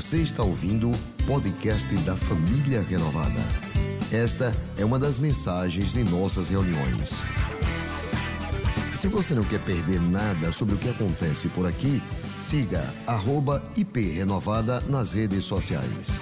Você está ouvindo o podcast da Família Renovada. Esta é uma das mensagens de nossas reuniões. Se você não quer perder nada sobre o que acontece por aqui, siga @iprenovada nas redes sociais.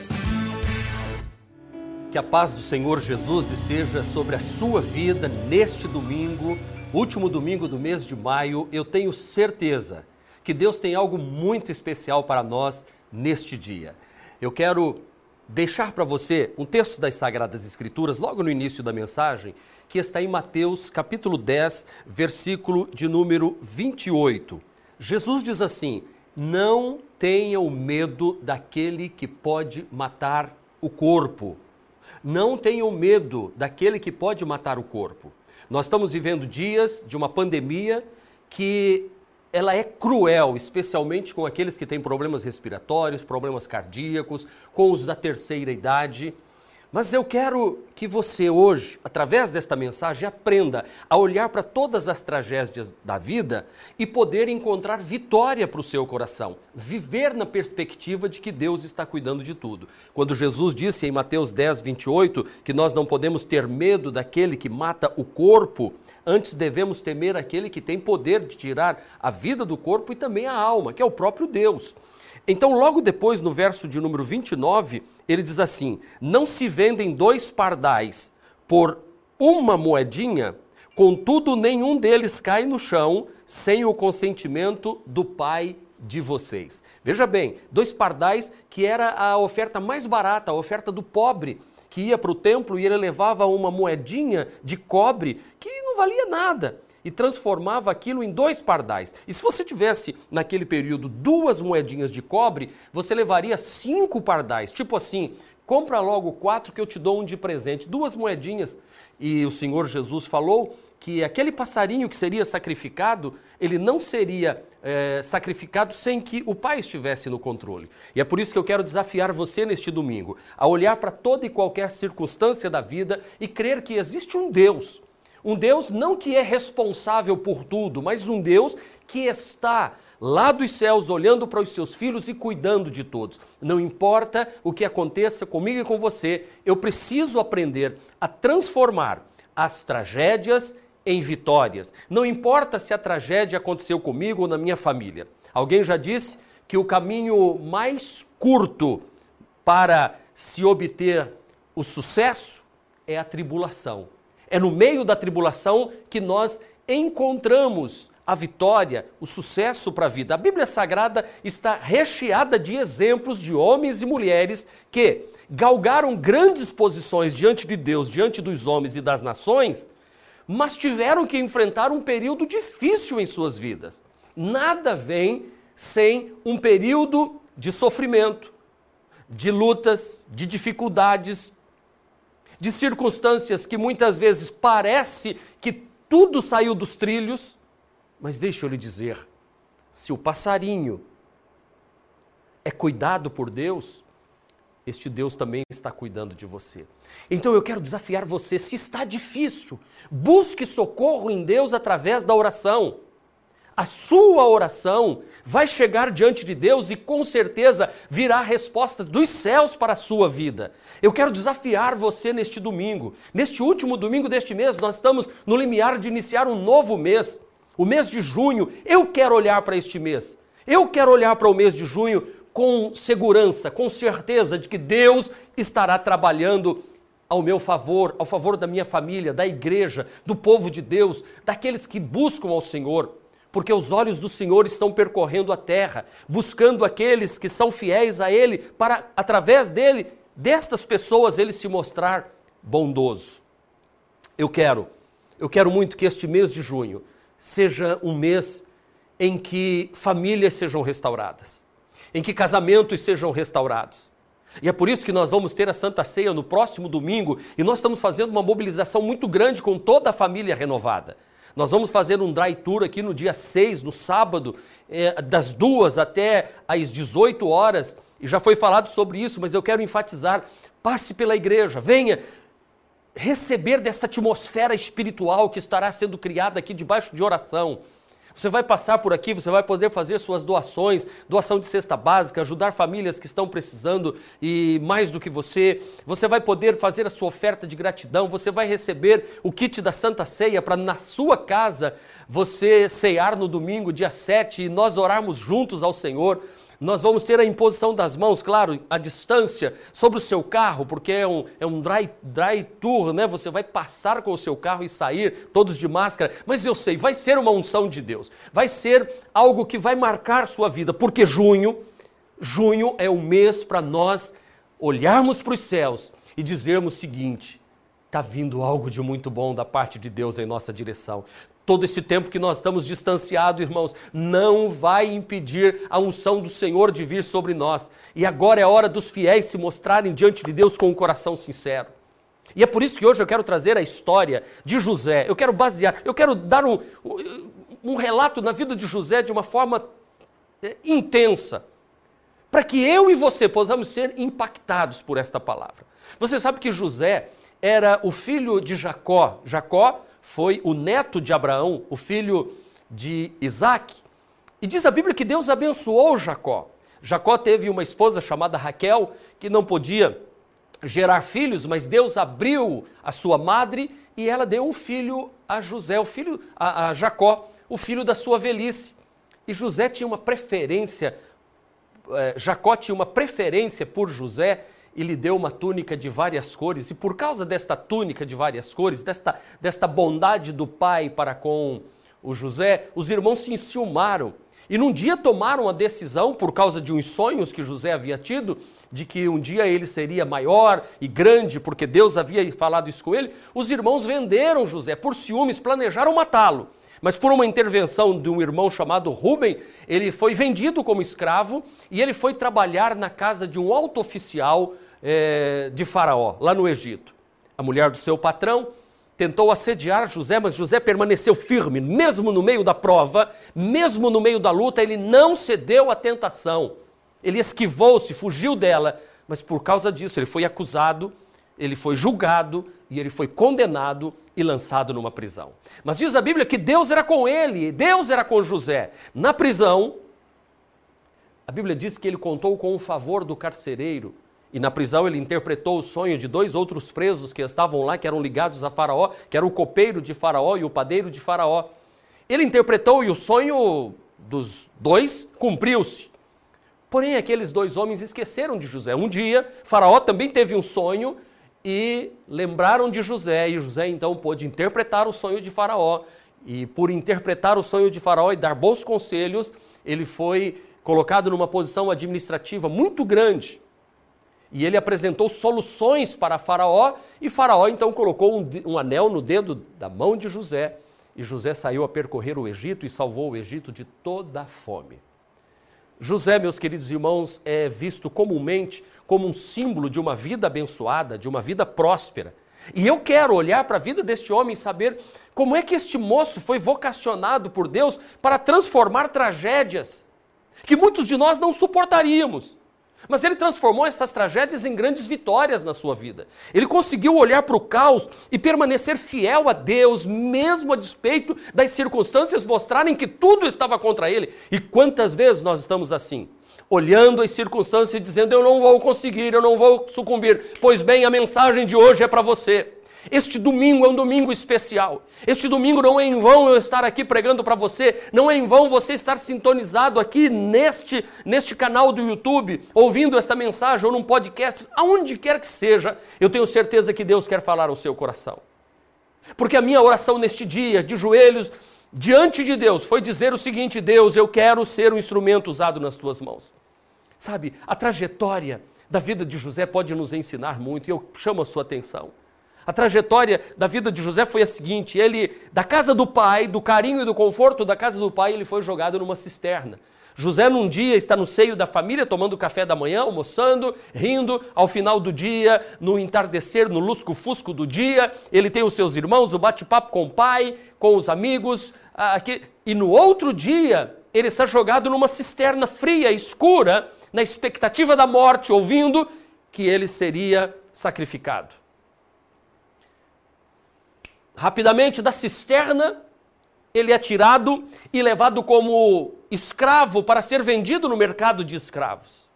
Que a paz do Senhor Jesus esteja sobre a sua vida neste domingo, último domingo do mês de maio. Eu tenho certeza que Deus tem algo muito especial para nós neste dia. Eu quero deixar para você um texto das Sagradas Escrituras, logo no início da mensagem, que está em Mateus capítulo 10, versículo de número 28. Jesus diz assim: Não tenham medo daquele que pode matar o corpo não tenham medo daquele que pode matar o corpo. Nós estamos vivendo dias de uma pandemia que ela é cruel, especialmente com aqueles que têm problemas respiratórios, problemas cardíacos, com os da terceira idade. Mas eu quero que você hoje, através desta mensagem, aprenda a olhar para todas as tragédias da vida e poder encontrar vitória para o seu coração. Viver na perspectiva de que Deus está cuidando de tudo. Quando Jesus disse em Mateus 10, 28 que nós não podemos ter medo daquele que mata o corpo, antes devemos temer aquele que tem poder de tirar a vida do corpo e também a alma, que é o próprio Deus. Então, logo depois, no verso de número 29, ele diz assim: Não se vendem dois pardais por uma moedinha, contudo, nenhum deles cai no chão sem o consentimento do pai de vocês. Veja bem, dois pardais que era a oferta mais barata, a oferta do pobre que ia para o templo e ele levava uma moedinha de cobre que não valia nada e transformava aquilo em dois pardais. E se você tivesse, naquele período, duas moedinhas de cobre, você levaria cinco pardais. Tipo assim, compra logo quatro que eu te dou um de presente. Duas moedinhas. E o Senhor Jesus falou que aquele passarinho que seria sacrificado, ele não seria é, sacrificado sem que o Pai estivesse no controle. E é por isso que eu quero desafiar você neste domingo a olhar para toda e qualquer circunstância da vida e crer que existe um Deus um Deus não que é responsável por tudo, mas um Deus que está lá dos céus olhando para os seus filhos e cuidando de todos. Não importa o que aconteça comigo e com você, eu preciso aprender a transformar as tragédias em vitórias. Não importa se a tragédia aconteceu comigo ou na minha família. Alguém já disse que o caminho mais curto para se obter o sucesso é a tribulação. É no meio da tribulação que nós encontramos a vitória, o sucesso para a vida. A Bíblia Sagrada está recheada de exemplos de homens e mulheres que galgaram grandes posições diante de Deus, diante dos homens e das nações, mas tiveram que enfrentar um período difícil em suas vidas. Nada vem sem um período de sofrimento, de lutas, de dificuldades, de circunstâncias que muitas vezes parece que tudo saiu dos trilhos, mas deixa eu lhe dizer, se o passarinho é cuidado por Deus, este Deus também está cuidando de você. Então eu quero desafiar você, se está difícil, busque socorro em Deus através da oração a sua oração vai chegar diante de Deus e com certeza virá respostas dos céus para a sua vida. Eu quero desafiar você neste domingo. Neste último domingo deste mês, nós estamos no limiar de iniciar um novo mês, o mês de junho. Eu quero olhar para este mês. Eu quero olhar para o mês de junho com segurança, com certeza de que Deus estará trabalhando ao meu favor, ao favor da minha família, da igreja, do povo de Deus, daqueles que buscam ao Senhor porque os olhos do Senhor estão percorrendo a terra, buscando aqueles que são fiéis a Ele, para, através dele, destas pessoas, Ele se mostrar bondoso. Eu quero, eu quero muito que este mês de junho seja um mês em que famílias sejam restauradas, em que casamentos sejam restaurados. E é por isso que nós vamos ter a Santa Ceia no próximo domingo e nós estamos fazendo uma mobilização muito grande com toda a família renovada. Nós vamos fazer um dry tour aqui no dia 6, no sábado, é, das duas até às 18 horas. E já foi falado sobre isso, mas eu quero enfatizar: passe pela igreja, venha receber desta atmosfera espiritual que estará sendo criada aqui debaixo de oração. Você vai passar por aqui, você vai poder fazer suas doações, doação de cesta básica, ajudar famílias que estão precisando e mais do que você. Você vai poder fazer a sua oferta de gratidão, você vai receber o kit da Santa Ceia para na sua casa você cear no domingo, dia 7, e nós orarmos juntos ao Senhor. Nós vamos ter a imposição das mãos, claro, à distância, sobre o seu carro, porque é um, é um dry, dry tour, né? Você vai passar com o seu carro e sair, todos de máscara. Mas eu sei, vai ser uma unção de Deus. Vai ser algo que vai marcar sua vida, porque junho, junho é o mês para nós olharmos para os céus e dizermos o seguinte: está vindo algo de muito bom da parte de Deus em nossa direção todo esse tempo que nós estamos distanciados, irmãos, não vai impedir a unção do Senhor de vir sobre nós. E agora é hora dos fiéis se mostrarem diante de Deus com um coração sincero. E é por isso que hoje eu quero trazer a história de José. Eu quero basear, eu quero dar um, um relato na vida de José de uma forma é, intensa, para que eu e você possamos ser impactados por esta palavra. Você sabe que José era o filho de Jacó. Jacó foi o neto de Abraão, o filho de Isaac. E diz a Bíblia que Deus abençoou Jacó. Jacó teve uma esposa chamada Raquel, que não podia gerar filhos, mas Deus abriu a sua madre e ela deu um filho a José, o filho a, a Jacó, o filho da sua velhice. E José tinha uma preferência, eh, Jacó tinha uma preferência por José e lhe deu uma túnica de várias cores, e por causa desta túnica de várias cores, desta, desta bondade do pai para com o José, os irmãos se enciumaram. E num dia tomaram a decisão, por causa de uns sonhos que José havia tido, de que um dia ele seria maior e grande, porque Deus havia falado isso com ele. Os irmãos venderam José por ciúmes, planejaram matá-lo. Mas por uma intervenção de um irmão chamado Rubem, ele foi vendido como escravo e ele foi trabalhar na casa de um alto oficial é, de Faraó, lá no Egito. A mulher do seu patrão tentou assediar José, mas José permaneceu firme, mesmo no meio da prova, mesmo no meio da luta, ele não cedeu à tentação. Ele esquivou-se, fugiu dela, mas por causa disso ele foi acusado, ele foi julgado e ele foi condenado e lançado numa prisão. Mas diz a Bíblia que Deus era com ele, Deus era com José. Na prisão, a Bíblia diz que ele contou com o favor do carcereiro e na prisão ele interpretou o sonho de dois outros presos que estavam lá, que eram ligados a Faraó, que era o copeiro de Faraó e o padeiro de Faraó. Ele interpretou e o sonho dos dois cumpriu-se. Porém, aqueles dois homens esqueceram de José. Um dia, Faraó também teve um sonho e lembraram de José. E José então pôde interpretar o sonho de Faraó. E por interpretar o sonho de Faraó e dar bons conselhos, ele foi colocado numa posição administrativa muito grande. E ele apresentou soluções para Faraó, e Faraó então colocou um, um, anel no dedo da mão de José, e José saiu a percorrer o Egito e salvou o Egito de toda a fome. José, meus queridos irmãos, é visto comumente como um símbolo de uma vida abençoada, de uma vida próspera. E eu quero olhar para a vida deste homem e saber como é que este moço foi vocacionado por Deus para transformar tragédias que muitos de nós não suportaríamos. Mas ele transformou essas tragédias em grandes vitórias na sua vida. Ele conseguiu olhar para o caos e permanecer fiel a Deus, mesmo a despeito das circunstâncias mostrarem que tudo estava contra ele. E quantas vezes nós estamos assim? Olhando as circunstâncias e dizendo: Eu não vou conseguir, eu não vou sucumbir. Pois bem, a mensagem de hoje é para você. Este domingo é um domingo especial. Este domingo não é em vão eu estar aqui pregando para você, não é em vão você estar sintonizado aqui neste, neste canal do YouTube, ouvindo esta mensagem ou num podcast, aonde quer que seja, eu tenho certeza que Deus quer falar ao seu coração. Porque a minha oração neste dia, de joelhos, diante de Deus, foi dizer o seguinte: Deus, eu quero ser um instrumento usado nas tuas mãos. Sabe, a trajetória da vida de José pode nos ensinar muito e eu chamo a sua atenção. A trajetória da vida de José foi a seguinte: ele, da casa do pai, do carinho e do conforto da casa do pai, ele foi jogado numa cisterna. José, num dia, está no seio da família, tomando café da manhã, almoçando, rindo. Ao final do dia, no entardecer, no lusco-fusco do dia, ele tem os seus irmãos, o bate-papo com o pai, com os amigos. Aqui. E no outro dia, ele está jogado numa cisterna fria, escura, na expectativa da morte, ouvindo que ele seria sacrificado rapidamente da cisterna, ele é tirado e levado como escravo para ser vendido no mercado de escravos.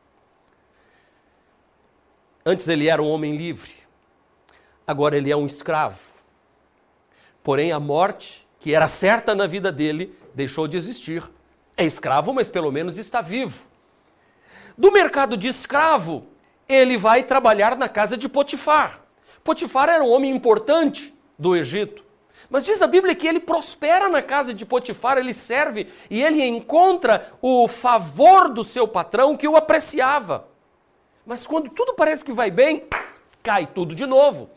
Antes ele era um homem livre, agora ele é um escravo. Porém, a morte, que era certa na vida dele, deixou de existir. É escravo, mas pelo menos está vivo. Do mercado de escravo, ele vai trabalhar na casa de Potifar. Potifar era um homem importante do Egito. Mas diz a Bíblia que ele prospera na casa de Potifar, ele serve e ele encontra o favor do seu patrão que o apreciava. Mas quando tudo parece que vai bem, cai tudo de novo.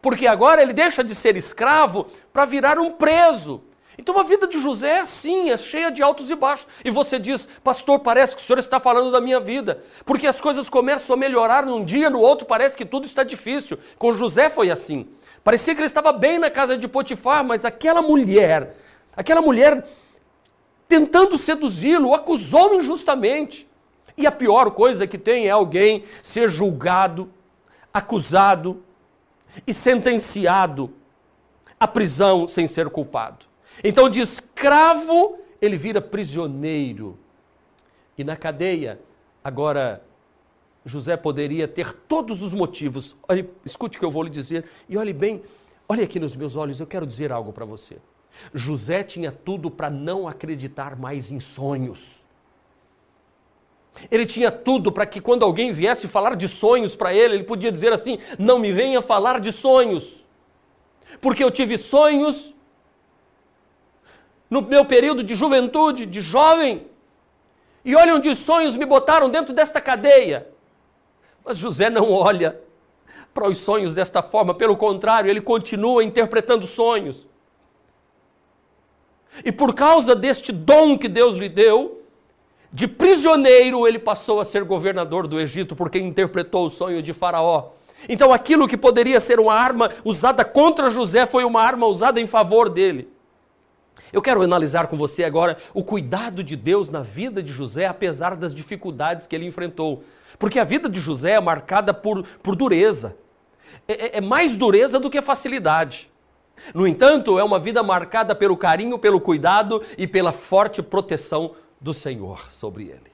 Porque agora ele deixa de ser escravo para virar um preso. Então a vida de José é assim, é cheia de altos e baixos. E você diz, pastor, parece que o senhor está falando da minha vida. Porque as coisas começam a melhorar num dia, no outro parece que tudo está difícil. Com José foi assim. Parecia que ele estava bem na casa de Potifar, mas aquela mulher, aquela mulher tentando seduzi-lo, o acusou injustamente. E a pior coisa que tem é alguém ser julgado, acusado e sentenciado à prisão sem ser culpado. Então, de escravo, ele vira prisioneiro. E na cadeia, agora José poderia ter todos os motivos. Olhe, escute o que eu vou lhe dizer e olhe bem, olhe aqui nos meus olhos, eu quero dizer algo para você. José tinha tudo para não acreditar mais em sonhos. Ele tinha tudo para que quando alguém viesse falar de sonhos para ele, ele podia dizer assim: "Não me venha falar de sonhos". Porque eu tive sonhos no meu período de juventude, de jovem, e olha onde os sonhos me botaram dentro desta cadeia. Mas José não olha para os sonhos desta forma, pelo contrário, ele continua interpretando sonhos. E por causa deste dom que Deus lhe deu, de prisioneiro ele passou a ser governador do Egito, porque interpretou o sonho de Faraó. Então aquilo que poderia ser uma arma usada contra José foi uma arma usada em favor dele. Eu quero analisar com você agora o cuidado de Deus na vida de José, apesar das dificuldades que ele enfrentou. Porque a vida de José é marcada por, por dureza. É, é, é mais dureza do que facilidade. No entanto, é uma vida marcada pelo carinho, pelo cuidado e pela forte proteção do Senhor sobre ele.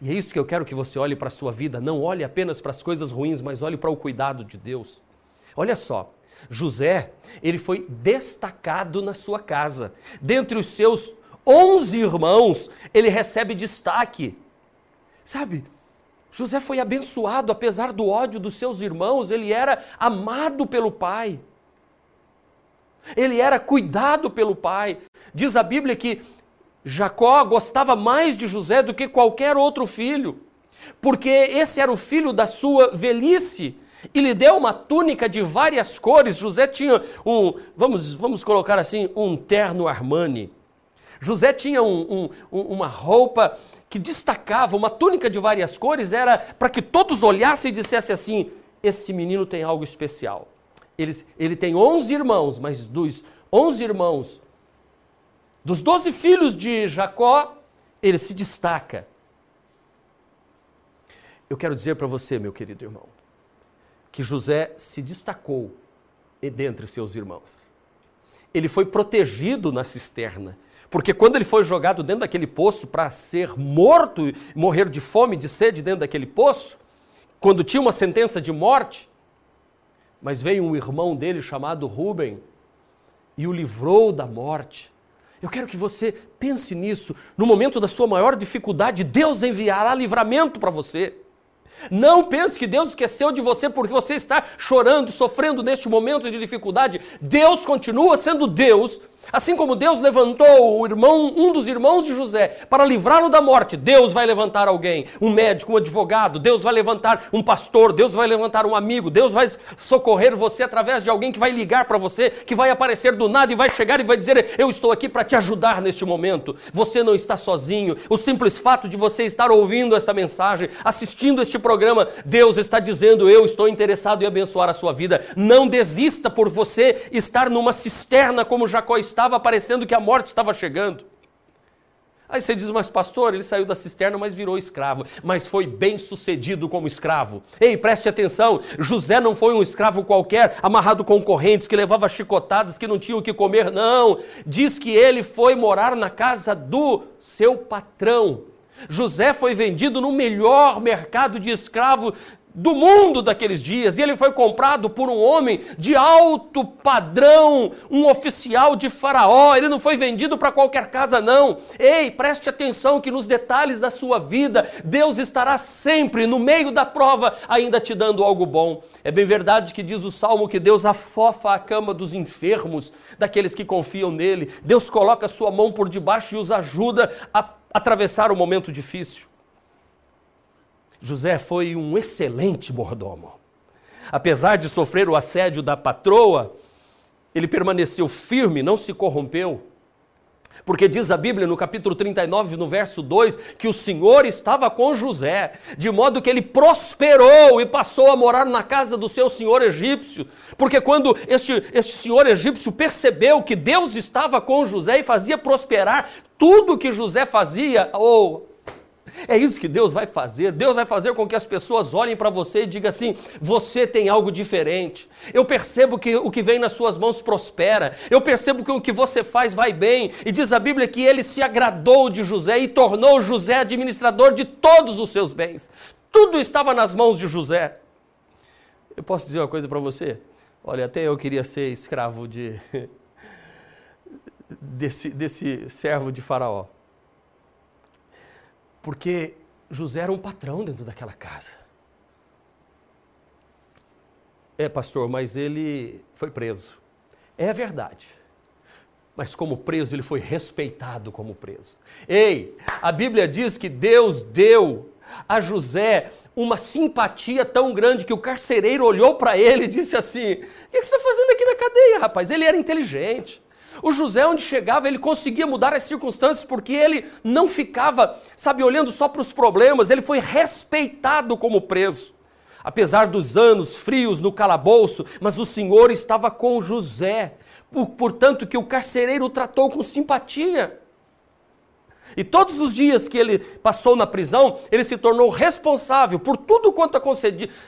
E é isso que eu quero que você olhe para a sua vida. Não olhe apenas para as coisas ruins, mas olhe para o cuidado de Deus. Olha só, José, ele foi destacado na sua casa. Dentre os seus onze irmãos, ele recebe destaque. Sabe, José foi abençoado, apesar do ódio dos seus irmãos, ele era amado pelo pai. Ele era cuidado pelo pai. Diz a Bíblia que Jacó gostava mais de José do que qualquer outro filho, porque esse era o filho da sua velhice. E lhe deu uma túnica de várias cores. José tinha um, vamos, vamos colocar assim, um terno Armani. José tinha um, um, uma roupa que destacava, uma túnica de várias cores, era para que todos olhassem e dissessem assim: esse menino tem algo especial. Ele, ele tem 11 irmãos, mas dos 11 irmãos, dos 12 filhos de Jacó, ele se destaca. Eu quero dizer para você, meu querido irmão, que José se destacou dentre seus irmãos. Ele foi protegido na cisterna. Porque quando ele foi jogado dentro daquele poço para ser morto, morrer de fome, de sede dentro daquele poço, quando tinha uma sentença de morte, mas veio um irmão dele chamado Rubem e o livrou da morte. Eu quero que você pense nisso. No momento da sua maior dificuldade, Deus enviará livramento para você. Não pense que Deus esqueceu de você porque você está chorando, sofrendo neste momento de dificuldade. Deus continua sendo Deus Assim como Deus levantou o irmão, um dos irmãos de José para livrá-lo da morte, Deus vai levantar alguém, um médico, um advogado, Deus vai levantar um pastor, Deus vai levantar um amigo, Deus vai socorrer você através de alguém que vai ligar para você, que vai aparecer do nada e vai chegar e vai dizer: "Eu estou aqui para te ajudar neste momento. Você não está sozinho". O simples fato de você estar ouvindo esta mensagem, assistindo este programa, Deus está dizendo: "Eu estou interessado em abençoar a sua vida". Não desista por você estar numa cisterna como Jacó estava parecendo que a morte estava chegando. Aí você diz, mas pastor, ele saiu da cisterna, mas virou escravo. Mas foi bem sucedido como escravo. Ei, preste atenção: José não foi um escravo qualquer, amarrado com correntes, que levava chicotadas, que não tinha o que comer. Não. Diz que ele foi morar na casa do seu patrão. José foi vendido no melhor mercado de escravo do mundo daqueles dias, e ele foi comprado por um homem de alto padrão, um oficial de Faraó. Ele não foi vendido para qualquer casa, não. Ei, preste atenção que nos detalhes da sua vida, Deus estará sempre no meio da prova, ainda te dando algo bom. É bem verdade que diz o salmo que Deus afofa a cama dos enfermos, daqueles que confiam nele. Deus coloca a sua mão por debaixo e os ajuda a atravessar o momento difícil. José foi um excelente mordomo. Apesar de sofrer o assédio da patroa, ele permaneceu firme, não se corrompeu. Porque diz a Bíblia no capítulo 39, no verso 2, que o Senhor estava com José, de modo que ele prosperou e passou a morar na casa do seu senhor egípcio. Porque quando este, este senhor egípcio percebeu que Deus estava com José e fazia prosperar tudo que José fazia, ou é isso que Deus vai fazer. Deus vai fazer com que as pessoas olhem para você e digam assim: você tem algo diferente. Eu percebo que o que vem nas suas mãos prospera. Eu percebo que o que você faz vai bem. E diz a Bíblia que ele se agradou de José e tornou José administrador de todos os seus bens. Tudo estava nas mãos de José. Eu posso dizer uma coisa para você? Olha, até eu queria ser escravo de desse, desse servo de Faraó. Porque José era um patrão dentro daquela casa. É, pastor, mas ele foi preso. É verdade. Mas como preso, ele foi respeitado como preso. Ei, a Bíblia diz que Deus deu a José uma simpatia tão grande que o carcereiro olhou para ele e disse assim: O que você está fazendo aqui na cadeia, rapaz? Ele era inteligente. O José, onde chegava, ele conseguia mudar as circunstâncias porque ele não ficava, sabe, olhando só para os problemas, ele foi respeitado como preso. Apesar dos anos frios no calabouço, mas o Senhor estava com José, portanto, que o carcereiro o tratou com simpatia. E todos os dias que ele passou na prisão, ele se tornou responsável por tudo quanto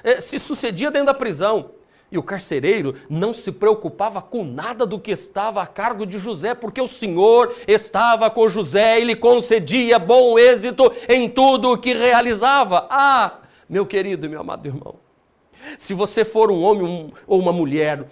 eh, se sucedia dentro da prisão. E o carcereiro não se preocupava com nada do que estava a cargo de José, porque o Senhor estava com José e lhe concedia bom êxito em tudo o que realizava. Ah, meu querido e meu amado irmão, se você for um homem ou uma mulher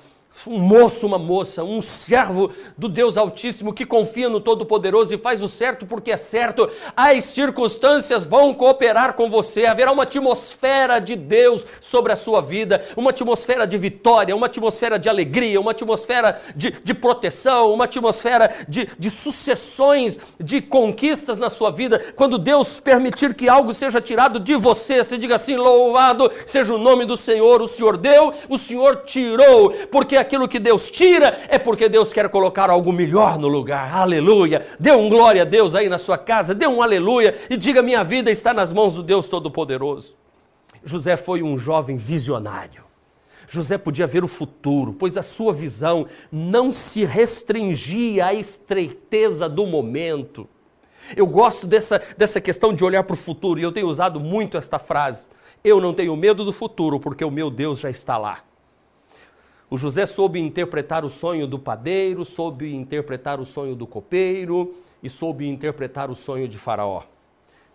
um moço, uma moça, um servo do Deus Altíssimo que confia no Todo-Poderoso e faz o certo porque é certo, as circunstâncias vão cooperar com você, haverá uma atmosfera de Deus sobre a sua vida, uma atmosfera de vitória, uma atmosfera de alegria, uma atmosfera de, de proteção, uma atmosfera de, de sucessões de conquistas na sua vida. Quando Deus permitir que algo seja tirado de você, você diga assim: louvado seja o nome do Senhor, o Senhor deu, o Senhor tirou, porque aquilo que Deus tira, é porque Deus quer colocar algo melhor no lugar. Aleluia. Dê um glória a Deus aí na sua casa, dê um aleluia e diga: minha vida está nas mãos do Deus Todo-Poderoso. José foi um jovem visionário. José podia ver o futuro, pois a sua visão não se restringia à estreiteza do momento. Eu gosto dessa, dessa questão de olhar para o futuro e eu tenho usado muito esta frase. Eu não tenho medo do futuro, porque o meu Deus já está lá. O José soube interpretar o sonho do padeiro, soube interpretar o sonho do copeiro e soube interpretar o sonho de Faraó.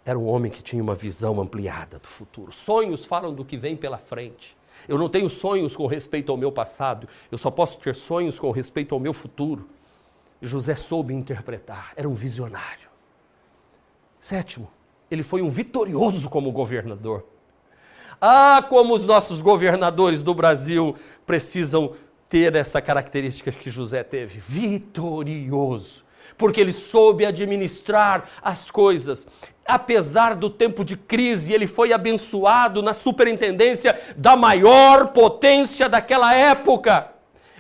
Era um homem que tinha uma visão ampliada do futuro. Sonhos falam do que vem pela frente. Eu não tenho sonhos com respeito ao meu passado, eu só posso ter sonhos com respeito ao meu futuro. José soube interpretar, era um visionário. Sétimo, ele foi um vitorioso como governador. Ah, como os nossos governadores do Brasil precisam ter essa característica que José teve: vitorioso. Porque ele soube administrar as coisas. Apesar do tempo de crise, ele foi abençoado na superintendência da maior potência daquela época.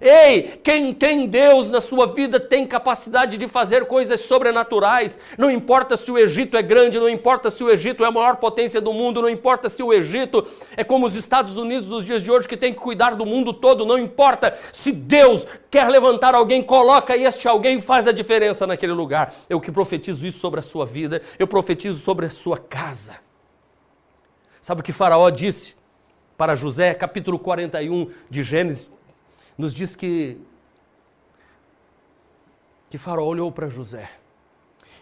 Ei, quem tem Deus na sua vida tem capacidade de fazer coisas sobrenaturais. Não importa se o Egito é grande, não importa se o Egito é a maior potência do mundo, não importa se o Egito é como os Estados Unidos dos dias de hoje que tem que cuidar do mundo todo, não importa se Deus quer levantar alguém, coloca este alguém e faz a diferença naquele lugar. Eu que profetizo isso sobre a sua vida, eu profetizo sobre a sua casa. Sabe o que Faraó disse para José, capítulo 41 de Gênesis? Nos diz que que Faraó olhou para José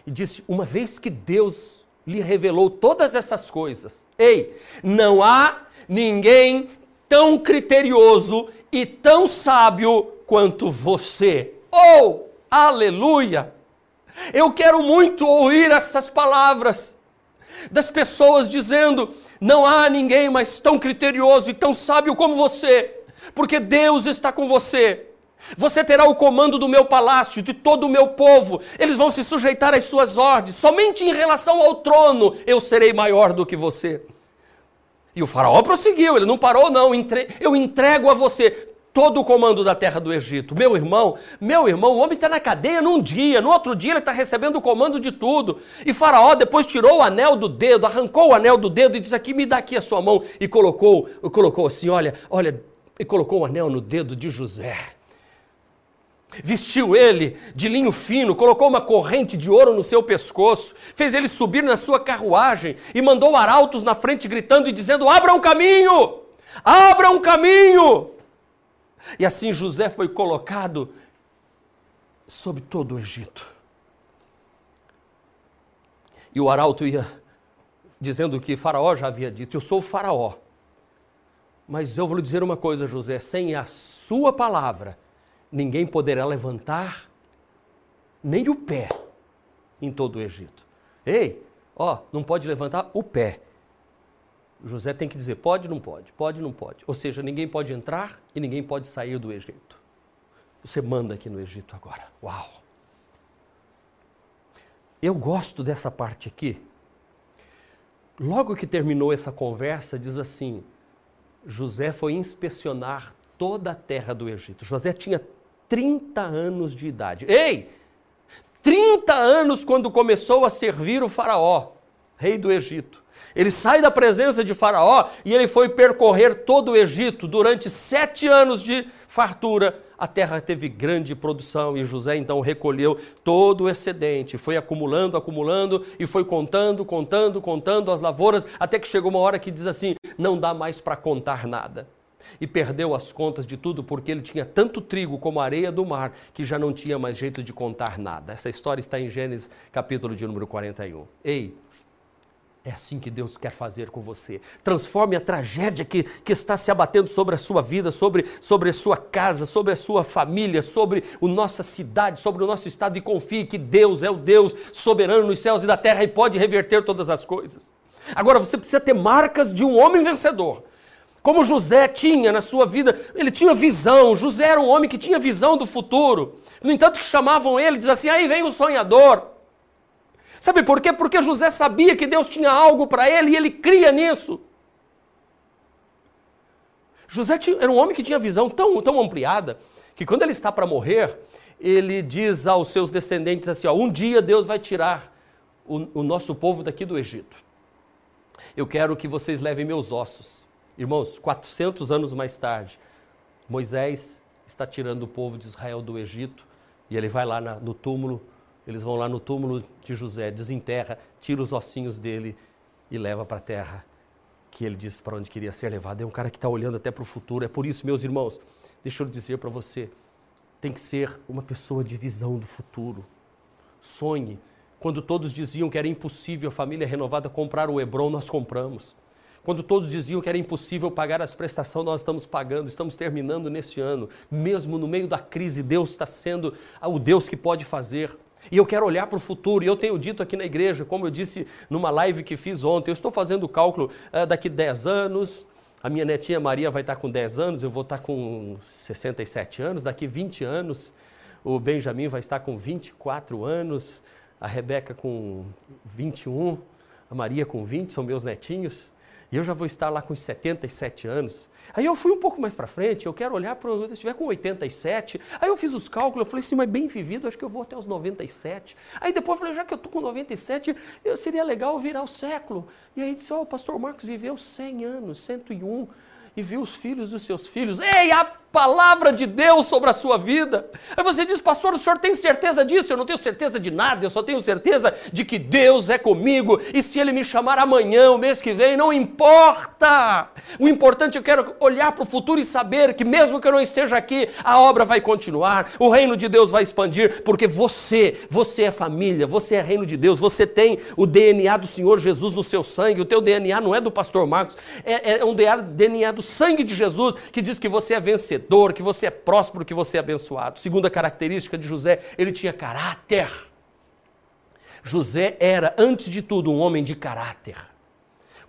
e disse: Uma vez que Deus lhe revelou todas essas coisas, ei, não há ninguém tão criterioso e tão sábio quanto você. Oh, aleluia! Eu quero muito ouvir essas palavras das pessoas dizendo: não há ninguém mais tão criterioso e tão sábio como você porque Deus está com você. Você terá o comando do meu palácio, de todo o meu povo. Eles vão se sujeitar às suas ordens. Somente em relação ao trono eu serei maior do que você. E o faraó prosseguiu, ele não parou, não. Eu entrego a você todo o comando da terra do Egito. Meu irmão, meu irmão, o homem está na cadeia num dia, no outro dia ele está recebendo o comando de tudo. E Faraó depois tirou o anel do dedo, arrancou o anel do dedo e disse aqui, me dá aqui a sua mão. E colocou, colocou assim, olha, olha, e colocou o anel no dedo de José. Vestiu ele de linho fino, colocou uma corrente de ouro no seu pescoço, fez ele subir na sua carruagem e mandou arautos na frente gritando e dizendo: Abra um caminho! Abra um caminho! E assim José foi colocado sobre todo o Egito. E o arauto ia dizendo que Faraó já havia dito: Eu sou o Faraó mas eu vou lhe dizer uma coisa, José: sem a sua palavra, ninguém poderá levantar nem o pé em todo o Egito. Ei, ó, não pode levantar o pé. José tem que dizer: pode, não pode, pode, não pode. Ou seja, ninguém pode entrar e ninguém pode sair do Egito. Você manda aqui no Egito agora. Uau! Eu gosto dessa parte aqui. Logo que terminou essa conversa, diz assim: José foi inspecionar toda a terra do Egito. José tinha 30 anos de idade. Ei! 30 anos quando começou a servir o Faraó, rei do Egito. Ele sai da presença de Faraó e ele foi percorrer todo o Egito durante sete anos de fartura. A terra teve grande produção e José então recolheu todo o excedente, foi acumulando, acumulando e foi contando, contando, contando as lavouras, até que chegou uma hora que diz assim: não dá mais para contar nada. E perdeu as contas de tudo porque ele tinha tanto trigo como areia do mar que já não tinha mais jeito de contar nada. Essa história está em Gênesis capítulo de número 41. Ei, é assim que Deus quer fazer com você. Transforme a tragédia que, que está se abatendo sobre a sua vida, sobre, sobre a sua casa, sobre a sua família, sobre a nossa cidade, sobre o nosso estado e confie que Deus é o Deus soberano nos céus e da terra e pode reverter todas as coisas. Agora você precisa ter marcas de um homem vencedor. Como José tinha na sua vida, ele tinha visão. José era um homem que tinha visão do futuro. No entanto, que chamavam ele, diz assim: aí vem o sonhador. Sabe por quê? Porque José sabia que Deus tinha algo para ele e ele cria nisso. José tinha, era um homem que tinha visão tão, tão ampliada que quando ele está para morrer, ele diz aos seus descendentes assim: ó, um dia Deus vai tirar o, o nosso povo daqui do Egito. Eu quero que vocês levem meus ossos. Irmãos, 400 anos mais tarde, Moisés está tirando o povo de Israel do Egito e ele vai lá na, no túmulo eles vão lá no túmulo de José, desenterra, tira os ossinhos dele e leva para a terra que ele disse para onde queria ser levado. É um cara que está olhando até para o futuro. É por isso, meus irmãos, deixa eu dizer para você, tem que ser uma pessoa de visão do futuro. Sonhe. Quando todos diziam que era impossível a família renovada comprar o Hebron, nós compramos. Quando todos diziam que era impossível pagar as prestações, nós estamos pagando, estamos terminando nesse ano. Mesmo no meio da crise, Deus está sendo o Deus que pode fazer. E eu quero olhar para o futuro. E eu tenho dito aqui na igreja, como eu disse numa live que fiz ontem, eu estou fazendo o cálculo uh, daqui 10 anos. A minha netinha Maria vai estar com 10 anos, eu vou estar com 67 anos. Daqui 20 anos, o Benjamin vai estar com 24 anos. A Rebeca com 21, a Maria com 20, são meus netinhos. E eu já vou estar lá com 77 anos. Aí eu fui um pouco mais para frente, eu quero olhar para. Se estiver com 87. Aí eu fiz os cálculos, eu falei assim, mas bem vivido, acho que eu vou até os 97. Aí depois eu falei, já que eu estou com 97, eu, seria legal virar o século. E aí disse, ó, oh, o pastor Marcos viveu 100 anos, 101, e viu os filhos dos seus filhos. Ei, a palavra de Deus sobre a sua vida. Aí você diz, pastor, o senhor tem certeza disso? Eu não tenho certeza de nada, eu só tenho certeza de que Deus é comigo e se Ele me chamar amanhã, o mês que vem, não importa. O importante é eu quero olhar para o futuro e saber que mesmo que eu não esteja aqui, a obra vai continuar, o reino de Deus vai expandir, porque você, você é família, você é reino de Deus, você tem o DNA do Senhor Jesus no seu sangue, o teu DNA não é do pastor Marcos, é, é um DNA do sangue de Jesus que diz que você é vencedor vencedor, que você é próspero, que você é abençoado. Segunda característica de José, ele tinha caráter. José era, antes de tudo, um homem de caráter.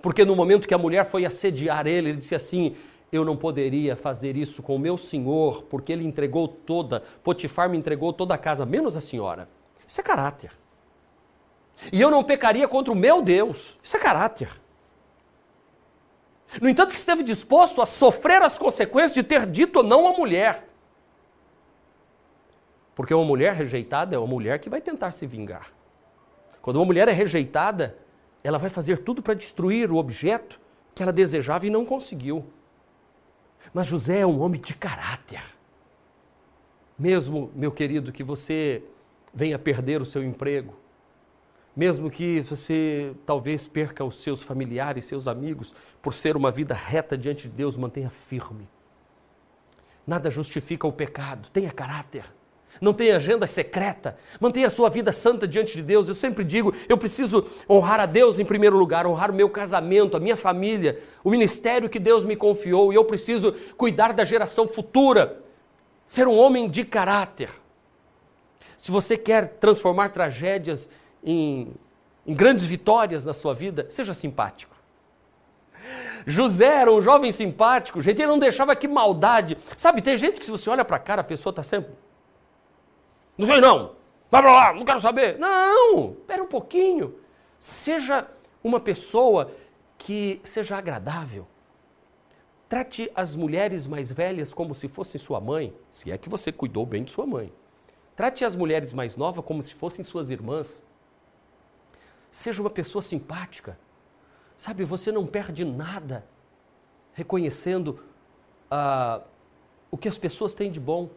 Porque no momento que a mulher foi assediar ele, ele disse assim: Eu não poderia fazer isso com o meu senhor, porque ele entregou toda, Potifar me entregou toda a casa, menos a senhora. Isso é caráter. E eu não pecaria contra o meu Deus. Isso é caráter. No entanto, que esteve disposto a sofrer as consequências de ter dito não à mulher. Porque uma mulher rejeitada é uma mulher que vai tentar se vingar. Quando uma mulher é rejeitada, ela vai fazer tudo para destruir o objeto que ela desejava e não conseguiu. Mas José é um homem de caráter. Mesmo, meu querido, que você venha perder o seu emprego, mesmo que você talvez perca os seus familiares, seus amigos, por ser uma vida reta diante de Deus, mantenha firme. Nada justifica o pecado, tenha caráter. Não tenha agenda secreta, mantenha a sua vida santa diante de Deus. Eu sempre digo, eu preciso honrar a Deus em primeiro lugar, honrar o meu casamento, a minha família, o ministério que Deus me confiou, e eu preciso cuidar da geração futura, ser um homem de caráter. Se você quer transformar tragédias em, em grandes vitórias na sua vida, seja simpático. José era um jovem simpático, gente, ele não deixava que maldade. Sabe, tem gente que se você olha para cara, a pessoa está sempre. Não sei não, vai para lá, não quero saber. Não, espera um pouquinho. Seja uma pessoa que seja agradável. Trate as mulheres mais velhas como se fossem sua mãe, se é que você cuidou bem de sua mãe. Trate as mulheres mais novas como se fossem suas irmãs. Seja uma pessoa simpática. Sabe, você não perde nada reconhecendo ah, o que as pessoas têm de bom.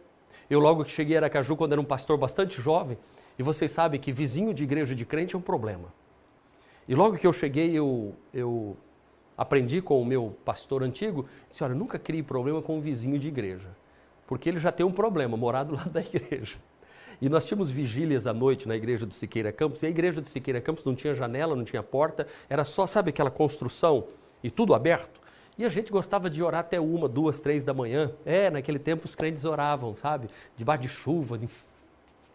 Eu, logo que cheguei a Aracaju, quando era um pastor bastante jovem, e vocês sabem que vizinho de igreja de crente é um problema. E logo que eu cheguei, eu, eu aprendi com o meu pastor antigo, disse, olha, nunca crie problema com um vizinho de igreja, porque ele já tem um problema, morar do lado da igreja. E nós tínhamos vigílias à noite na igreja do Siqueira Campos, e a igreja do Siqueira Campos não tinha janela, não tinha porta, era só, sabe aquela construção e tudo aberto? E a gente gostava de orar até uma, duas, três da manhã. É, naquele tempo os crentes oravam, sabe? Debaixo de chuva, de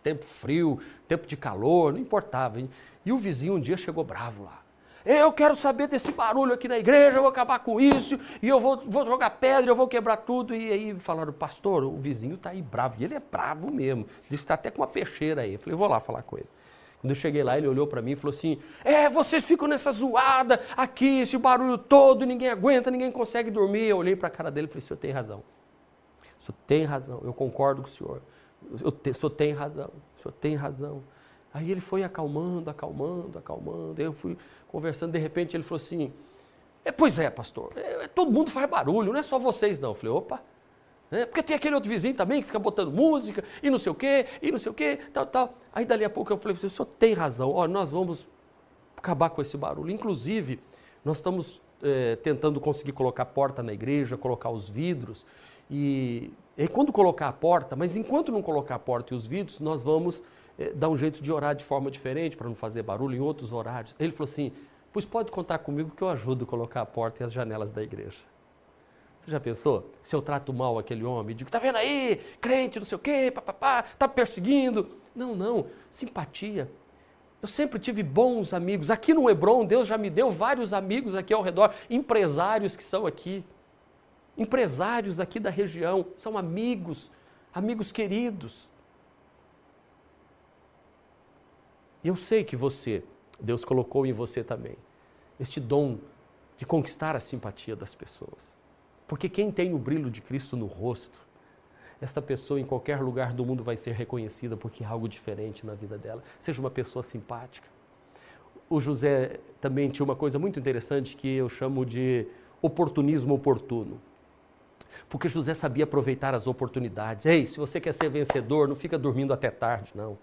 tempo frio, tempo de calor, não importava. E o vizinho um dia chegou bravo lá. Eu quero saber desse barulho aqui na igreja, eu vou acabar com isso, e eu vou, vou jogar pedra, eu vou quebrar tudo. E aí falaram, pastor, o vizinho está aí bravo. E ele é bravo mesmo. Disse que está até com uma peixeira aí. Eu falei, vou lá falar com ele. Quando eu cheguei lá, ele olhou para mim e falou assim: É, vocês ficam nessa zoada aqui, esse barulho todo, ninguém aguenta, ninguém consegue dormir. Eu olhei para a cara dele e falei: O senhor tem razão. O senhor tem razão, eu concordo com o senhor. Eu te, o senhor tem razão, o senhor tem razão. Aí ele foi acalmando, acalmando, acalmando. Eu fui conversando, de repente ele falou assim: é, Pois é, pastor, é, é, todo mundo faz barulho, não é só vocês não. Eu falei: opa, é, porque tem aquele outro vizinho também que fica botando música e não sei o quê, e não sei o quê, tal, tal. Aí dali a pouco eu falei: o senhor tem razão, nós vamos acabar com esse barulho. Inclusive, nós estamos é, tentando conseguir colocar a porta na igreja, colocar os vidros. E, e quando colocar a porta, mas enquanto não colocar a porta e os vidros, nós vamos é, dar um jeito de orar de forma diferente para não fazer barulho em outros horários. Ele falou assim: Pois pode contar comigo que eu ajudo a colocar a porta e as janelas da igreja. Você já pensou? Se eu trato mal aquele homem, digo, tá vendo aí, crente, não sei o quê, papapá, tá perseguindo. Não, não, simpatia. Eu sempre tive bons amigos. Aqui no Hebron, Deus já me deu vários amigos aqui ao redor, empresários que são aqui. Empresários aqui da região, são amigos, amigos queridos. E eu sei que você, Deus colocou em você também, este dom de conquistar a simpatia das pessoas. Porque quem tem o brilho de Cristo no rosto, esta pessoa em qualquer lugar do mundo vai ser reconhecida porque há algo diferente na vida dela. Seja uma pessoa simpática. O José também tinha uma coisa muito interessante que eu chamo de oportunismo oportuno. Porque José sabia aproveitar as oportunidades. Ei, se você quer ser vencedor, não fica dormindo até tarde, não.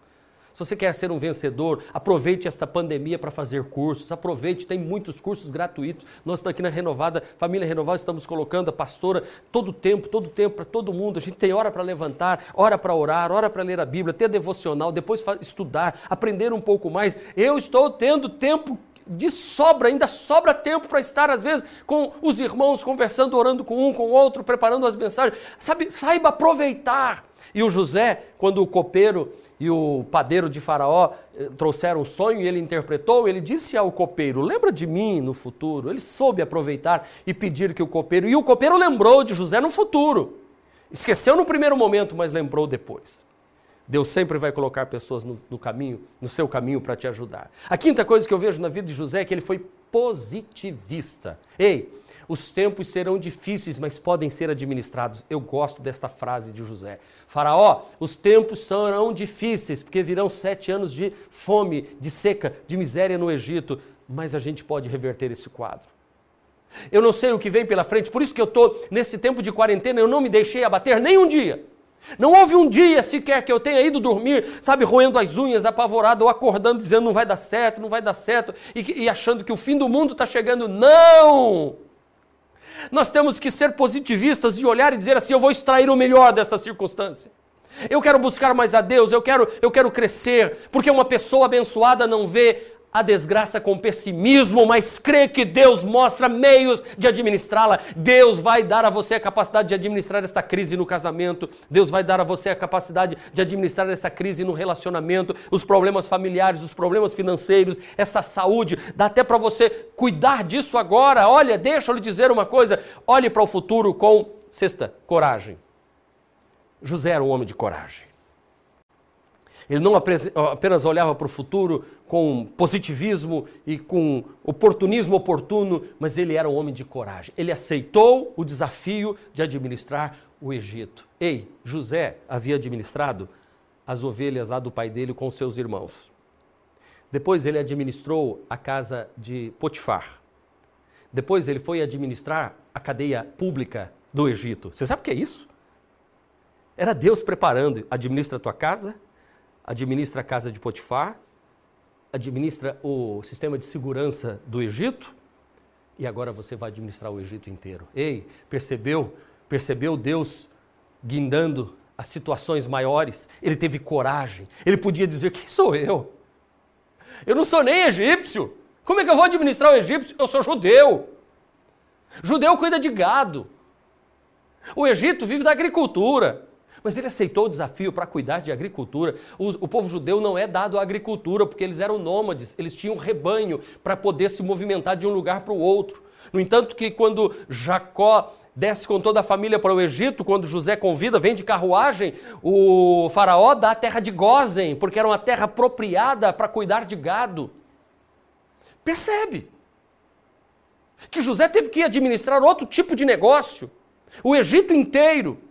Se você quer ser um vencedor, aproveite esta pandemia para fazer cursos, aproveite, tem muitos cursos gratuitos. Nós aqui na Renovada, Família Renovada, estamos colocando a pastora todo tempo, todo tempo, para todo mundo. A gente tem hora para levantar, hora para orar, hora para ler a Bíblia, ter devocional, depois estudar, aprender um pouco mais. Eu estou tendo tempo de sobra, ainda sobra tempo para estar, às vezes, com os irmãos, conversando, orando com um, com o outro, preparando as mensagens. Sabe, saiba aproveitar. E o José, quando o copeiro e o padeiro de Faraó eh, trouxeram o sonho e ele interpretou, ele disse ao copeiro: Lembra de mim no futuro? Ele soube aproveitar e pedir que o copeiro. E o copeiro lembrou de José no futuro. Esqueceu no primeiro momento, mas lembrou depois. Deus sempre vai colocar pessoas no, no caminho, no seu caminho para te ajudar. A quinta coisa que eu vejo na vida de José é que ele foi positivista. Ei, os tempos serão difíceis, mas podem ser administrados. Eu gosto desta frase de José. Faraó, os tempos serão difíceis, porque virão sete anos de fome, de seca, de miséria no Egito, mas a gente pode reverter esse quadro. Eu não sei o que vem pela frente, por isso que eu estou nesse tempo de quarentena, eu não me deixei abater nem um dia. Não houve um dia sequer que eu tenha ido dormir, sabe, roendo as unhas, apavorado, ou acordando dizendo não vai dar certo, não vai dar certo, e, e achando que o fim do mundo está chegando. Não! Nós temos que ser positivistas e olhar e dizer assim: eu vou extrair o melhor dessa circunstância. Eu quero buscar mais a Deus, eu quero, eu quero crescer, porque uma pessoa abençoada não vê a desgraça com pessimismo, mas crê que Deus mostra meios de administrá-la. Deus vai dar a você a capacidade de administrar esta crise no casamento. Deus vai dar a você a capacidade de administrar essa crise no relacionamento, os problemas familiares, os problemas financeiros, essa saúde. Dá até para você cuidar disso agora. Olha, deixa eu lhe dizer uma coisa. Olhe para o futuro com, sexta, coragem. José era um homem de coragem. Ele não apenas olhava para o futuro com positivismo e com oportunismo oportuno, mas ele era um homem de coragem. Ele aceitou o desafio de administrar o Egito. Ei, José havia administrado as ovelhas lá do pai dele com seus irmãos. Depois ele administrou a casa de Potifar. Depois ele foi administrar a cadeia pública do Egito. Você sabe o que é isso? Era Deus preparando. Administra a tua casa, administra a casa de Potifar, administra o sistema de segurança do Egito e agora você vai administrar o Egito inteiro. Ei, percebeu? Percebeu Deus guindando as situações maiores? Ele teve coragem. Ele podia dizer: Quem sou eu? Eu não sou nem egípcio. Como é que eu vou administrar o egípcio? Eu sou judeu. Judeu cuida de gado. O Egito vive da agricultura. Mas ele aceitou o desafio para cuidar de agricultura. O, o, povo judeu não é dado à agricultura, porque eles eram nômades, eles tinham rebanho para poder se movimentar de um lugar para o outro. No entanto, que quando Jacó desce com toda a família para o Egito, quando José convida, vem de carruagem, o faraó dá a terra de Gozen, porque era uma terra apropriada para cuidar de gado. Percebe? Que José teve que administrar outro tipo de negócio. O Egito inteiro.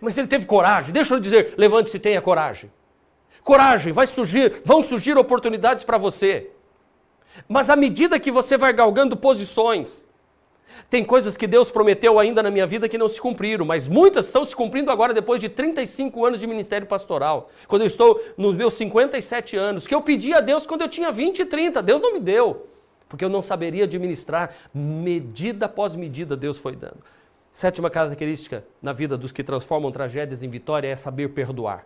Mas ele teve coragem. Deixa eu dizer, levante-se e tenha coragem. Coragem, vai surgir, vão surgir oportunidades para você. Mas à medida que você vai galgando posições, tem coisas que Deus prometeu ainda na minha vida que não se cumpriram, mas muitas estão se cumprindo agora depois de 35 anos de ministério pastoral. Quando eu estou nos meus 57 anos, que eu pedi a Deus quando eu tinha 20 e 30, Deus não me deu, porque eu não saberia administrar, medida após medida Deus foi dando. Sétima característica na vida dos que transformam tragédias em vitória é saber perdoar.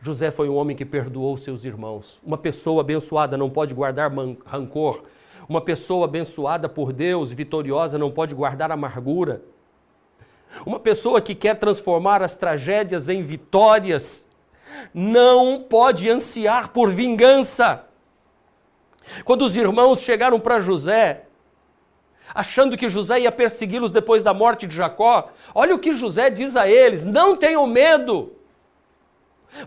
José foi um homem que perdoou seus irmãos. Uma pessoa abençoada não pode guardar rancor. Uma pessoa abençoada por Deus, vitoriosa, não pode guardar amargura. Uma pessoa que quer transformar as tragédias em vitórias não pode ansiar por vingança. Quando os irmãos chegaram para José achando que José ia persegui-los depois da morte de Jacó. Olha o que José diz a eles: não tenham medo.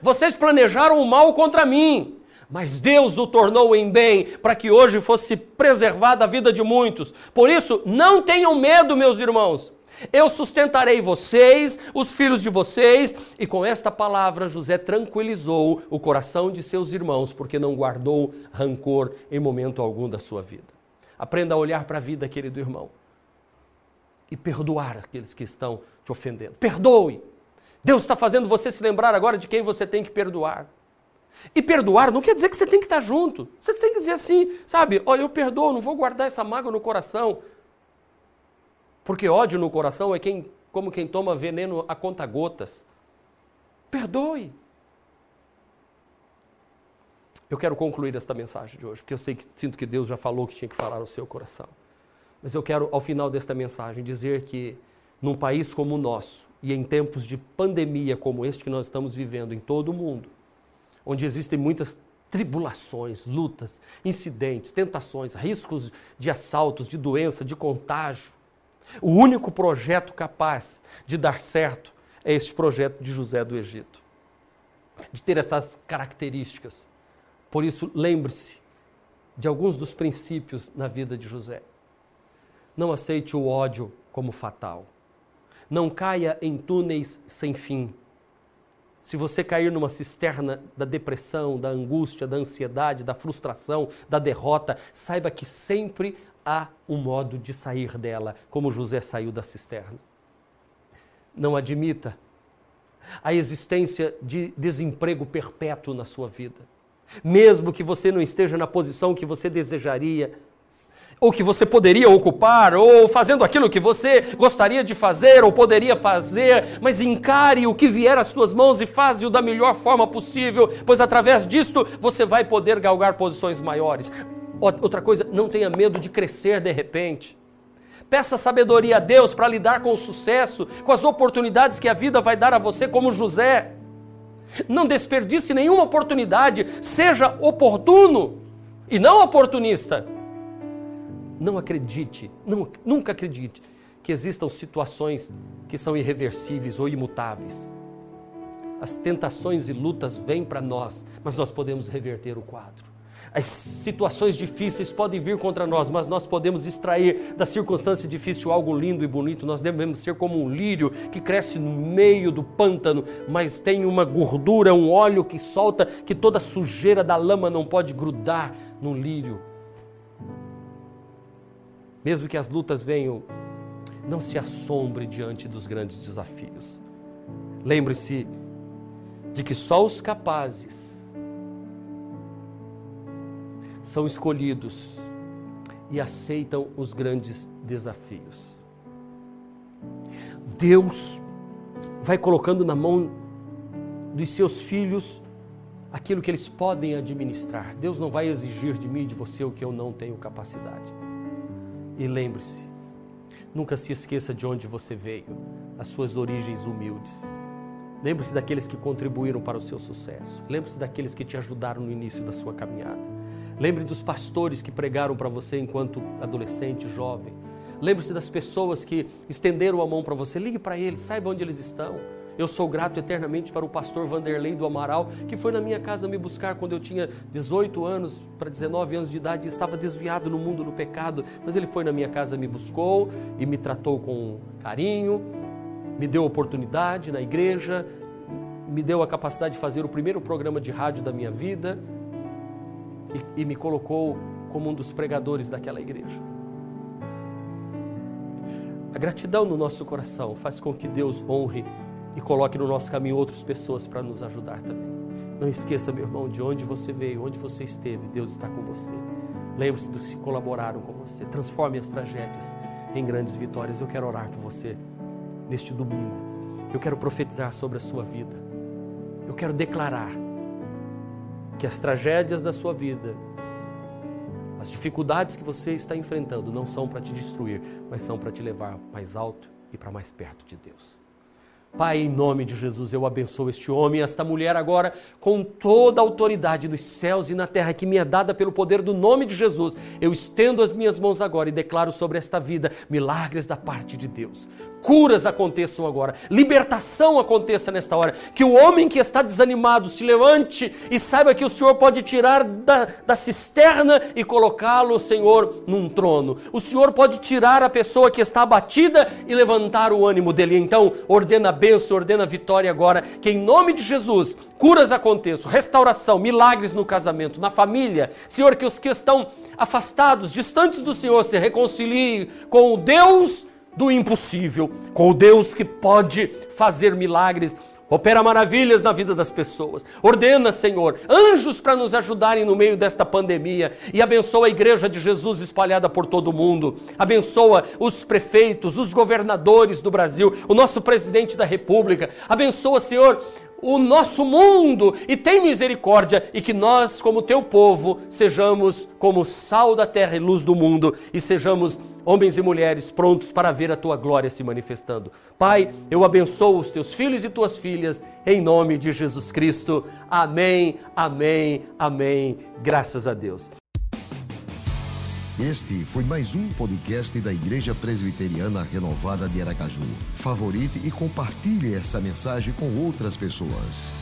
Vocês planejaram o mal contra mim, mas Deus o tornou em bem para que hoje fosse preservada a vida de muitos. Por isso, não tenham medo, meus irmãos. Eu sustentarei vocês, os filhos de vocês, e com esta palavra José tranquilizou o coração de seus irmãos, porque não guardou rancor em momento algum da sua vida. Aprenda a olhar para a vida, querido irmão, e perdoar aqueles que estão te ofendendo. Perdoe. Deus está fazendo você se lembrar agora de quem você tem que perdoar. E perdoar não quer dizer que você tem que estar junto. Você tem que dizer assim, sabe? Olha, eu perdoo, não vou guardar essa mágoa no coração. Porque ódio no coração é quem, como quem toma veneno a conta gotas. Perdoe. Eu quero concluir esta mensagem de hoje, porque eu sei que sinto que Deus já falou que tinha que falar no seu coração. Mas eu quero, ao final desta mensagem, dizer que num país como o nosso, e em tempos de pandemia como este que nós estamos vivendo em todo o mundo, onde existem muitas tribulações, lutas, incidentes, tentações, riscos de assaltos, de doença, de contágio. O único projeto capaz de dar certo é este projeto de José do Egito, de ter essas características. Por isso, lembre-se de alguns dos princípios na vida de José. Não aceite o ódio como fatal. Não caia em túneis sem fim se você cair numa cisterna da depressão, da angústia, da ansiedade, da frustração, da derrota, saiba que sempre há um modo de sair dela, como José saiu da cisterna. Não admita a existência de desemprego perpétuo na sua vida. Mesmo que você não esteja na posição que você desejaria, ou que você poderia ocupar, ou fazendo aquilo que você gostaria de fazer ou poderia fazer, mas encare o que vier às suas mãos e faze-o da melhor forma possível, pois através disto você vai poder galgar posições maiores. Outra coisa, não tenha medo de crescer de repente. Peça sabedoria a Deus para lidar com o sucesso, com as oportunidades que a vida vai dar a você, como José. Não desperdice nenhuma oportunidade, seja oportuno e não oportunista. Não acredite, não, nunca acredite que existam situações que são irreversíveis ou imutáveis. As tentações e lutas vêm para nós, mas nós podemos reverter o quadro. As situações difíceis podem vir contra nós, mas nós podemos extrair da circunstância difícil algo lindo e bonito. Nós devemos ser como um lírio que cresce no meio do pântano, mas tem uma gordura, um óleo que solta, que toda sujeira da lama não pode grudar no lírio mesmo que as lutas venham, não se assombre diante dos grandes desafios. Lembre-se de que só os capazes são escolhidos e aceitam os grandes desafios. Deus vai colocando na mão dos seus filhos aquilo que eles podem administrar. Deus não vai exigir de mim e de você o que eu não tenho capacidade. E lembre-se, nunca se esqueça de onde você veio, as suas origens humildes. Lembre-se daqueles que contribuíram para o seu sucesso. Lembre-se daqueles que te ajudaram no início da sua caminhada. Lembre dos pastores que pregaram para você enquanto adolescente, jovem. Lembre-se das pessoas que estenderam a mão para você. Ligue para eles, saiba onde eles estão. Eu sou grato eternamente para o pastor Vanderlei do Amaral, que foi na minha casa me buscar quando eu tinha 18 anos para 19 anos de idade e estava desviado no mundo do pecado. Mas ele foi na minha casa, me buscou e me tratou com carinho, me deu oportunidade na igreja, me deu a capacidade de fazer o primeiro programa de rádio da minha vida e, e me colocou como um dos pregadores daquela igreja. A gratidão no nosso coração faz com que Deus honre e coloque no nosso caminho outras pessoas para nos ajudar também. Não esqueça, meu irmão, de onde você veio, onde você esteve, Deus está com você. Lembre-se dos que colaboraram com você. Transforme as tragédias em grandes vitórias. Eu quero orar por você neste domingo. Eu quero profetizar sobre a sua vida. Eu quero declarar que as tragédias da sua vida, as dificuldades que você está enfrentando, não são para te destruir, mas são para te levar mais alto e para mais perto de Deus. Pai, em nome de Jesus, eu abençoo este homem e esta mulher agora com toda a autoridade nos céus e na terra que me é dada pelo poder do nome de Jesus. Eu estendo as minhas mãos agora e declaro sobre esta vida milagres da parte de Deus curas aconteçam agora, libertação aconteça nesta hora, que o homem que está desanimado se levante e saiba que o Senhor pode tirar da, da cisterna e colocá-lo, Senhor, num trono. O Senhor pode tirar a pessoa que está abatida e levantar o ânimo dele. Então, ordena a bênção, ordena a vitória agora, que em nome de Jesus, curas aconteçam, restauração, milagres no casamento, na família. Senhor, que os que estão afastados, distantes do Senhor, se reconciliem com o Deus do impossível, com o Deus que pode fazer milagres, opera maravilhas na vida das pessoas. Ordena, Senhor, anjos para nos ajudarem no meio desta pandemia e abençoa a igreja de Jesus espalhada por todo o mundo. Abençoa os prefeitos, os governadores do Brasil, o nosso presidente da República. Abençoa, Senhor, o nosso mundo e tem misericórdia e que nós, como teu povo, sejamos como sal da terra e luz do mundo e sejamos homens e mulheres prontos para ver a tua glória se manifestando. Pai, eu abençoo os teus filhos e tuas filhas em nome de Jesus Cristo. Amém, amém, amém. Graças a Deus. Este foi mais um podcast da Igreja Presbiteriana Renovada de Aracaju. Favorite e compartilhe essa mensagem com outras pessoas.